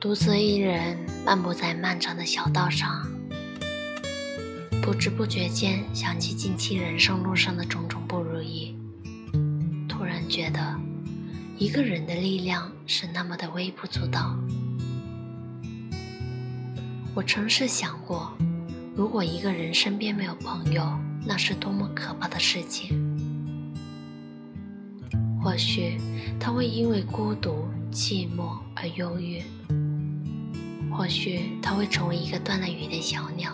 独自一人漫步在漫长的小道上，不知不觉间想起近期人生路上的种种不如意，突然觉得一个人的力量是那么的微不足道。我曾是想过，如果一个人身边没有朋友，那是多么可怕的事情。或许他会因为孤独、寂寞而忧郁；或许他会成为一个断了羽的小鸟；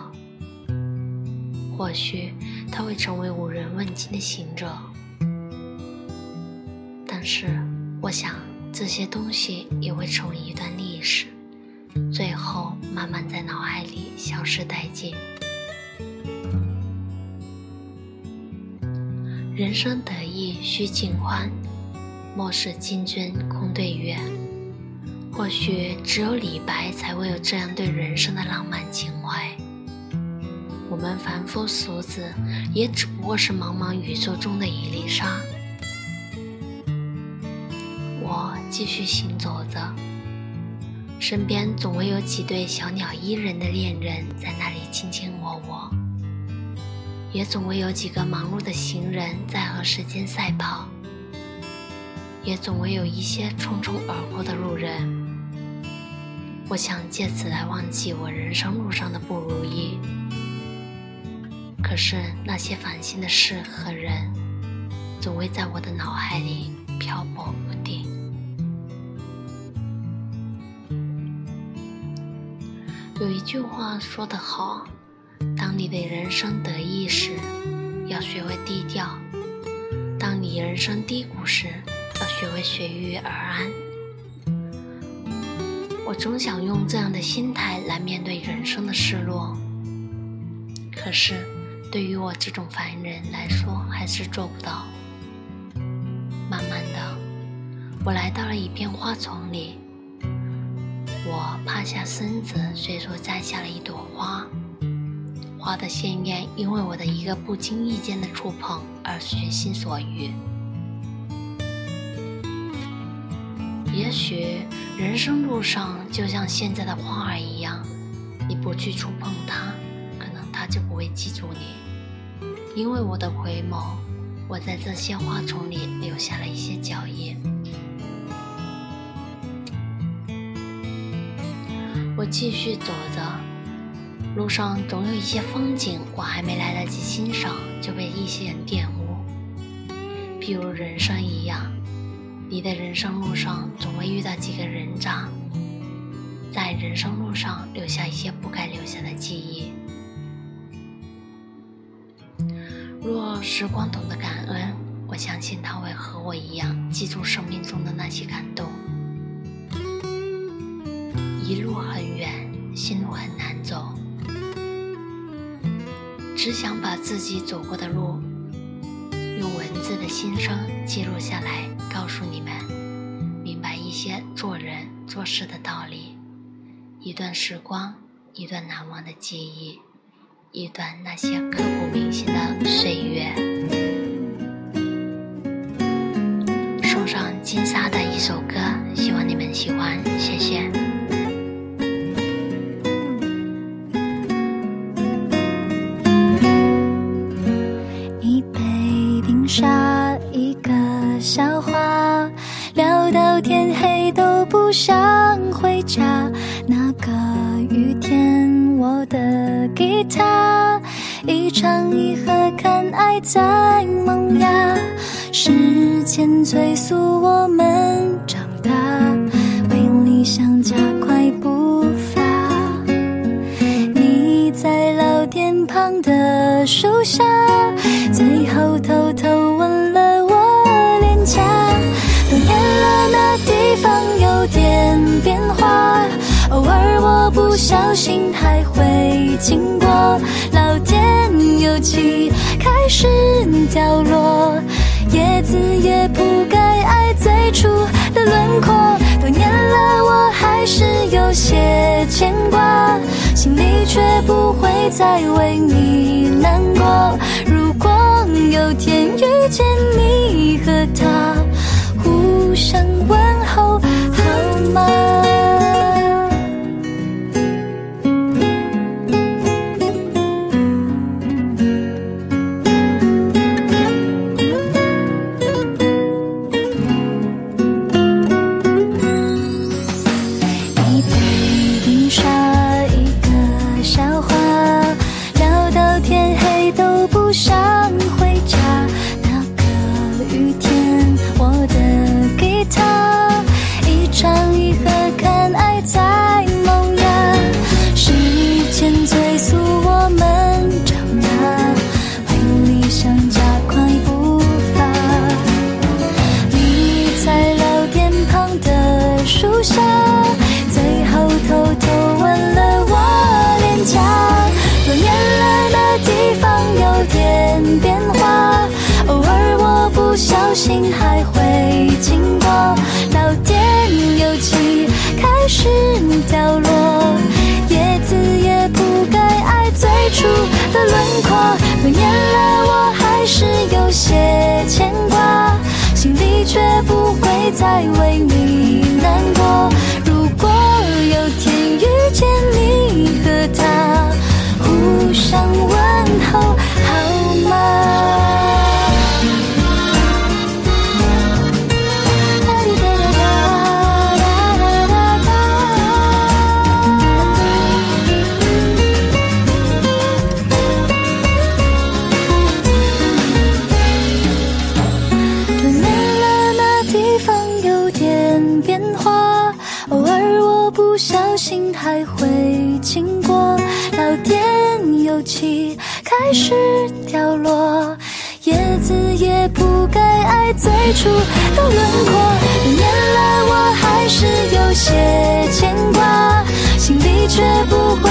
或许他会成为无人问津的行者。但是，我想这些东西也会成为一段历史，最后慢慢在脑海里消失殆尽。人生得意须尽欢。莫使金樽空对月。或许只有李白才会有这样对人生的浪漫情怀。我们凡夫俗子，也只不过是茫茫宇宙中的一粒沙。我继续行走着，身边总会有几对小鸟依人的恋人在那里卿卿我我，也总会有几个忙碌的行人在和时间赛跑。也总会有一些匆匆而过的路人，我想借此来忘记我人生路上的不如意。可是那些烦心的事和人，总会在我的脑海里漂泊不定。有一句话说得好：当你的人生得意时，要学会低调；当你人生低谷时，要学会随遇而安。我总想用这样的心态来面对人生的失落，可是对于我这种凡人来说，还是做不到。慢慢的，我来到了一片花丛里，我趴下身子，随手摘下了一朵花，花的鲜艳因为我的一个不经意间的触碰而随心所欲。也许人生路上就像现在的花儿一样，你不去触碰它，可能它就不会记住你。因为我的回眸，我在这些花丛里留下了一些脚印。我继续走着，路上总有一些风景，我还没来得及欣赏，就被一些人玷污。譬如人生一样。你的人生路上总会遇到几个人渣，在人生路上留下一些不该留下的记忆。若时光懂得感恩，我相信他会和我一样记住生命中的那些感动。一路很远，心路很难走，只想把自己走过的路。用文字的心声记录下来，告诉你们，明白一些做人做事的道理。一段时光，一段难忘的记忆，一段那些刻骨铭心的岁月。送上金沙的一首歌，希望你们喜欢，谢谢一杯冰沙一个笑。天黑都不想回家，那个雨天，我的吉他，一唱一和，看爱在萌芽，时间催促我们长大，为理想加快步伐。你在老店旁的树下，不小心还会经过。老店油漆开始掉落，叶子也铺盖爱最初的轮廓。多年了，我还是有些牵挂，心里却不会再为你难过。如果心还会经过，老天有气开始凋落，叶子也不该爱最初的轮廓。多年了，我还是有些牵挂，心里却不会再为你难过。起开始掉落，叶子也不该爱最初的轮廓。原来我还是有些牵挂，心里却不。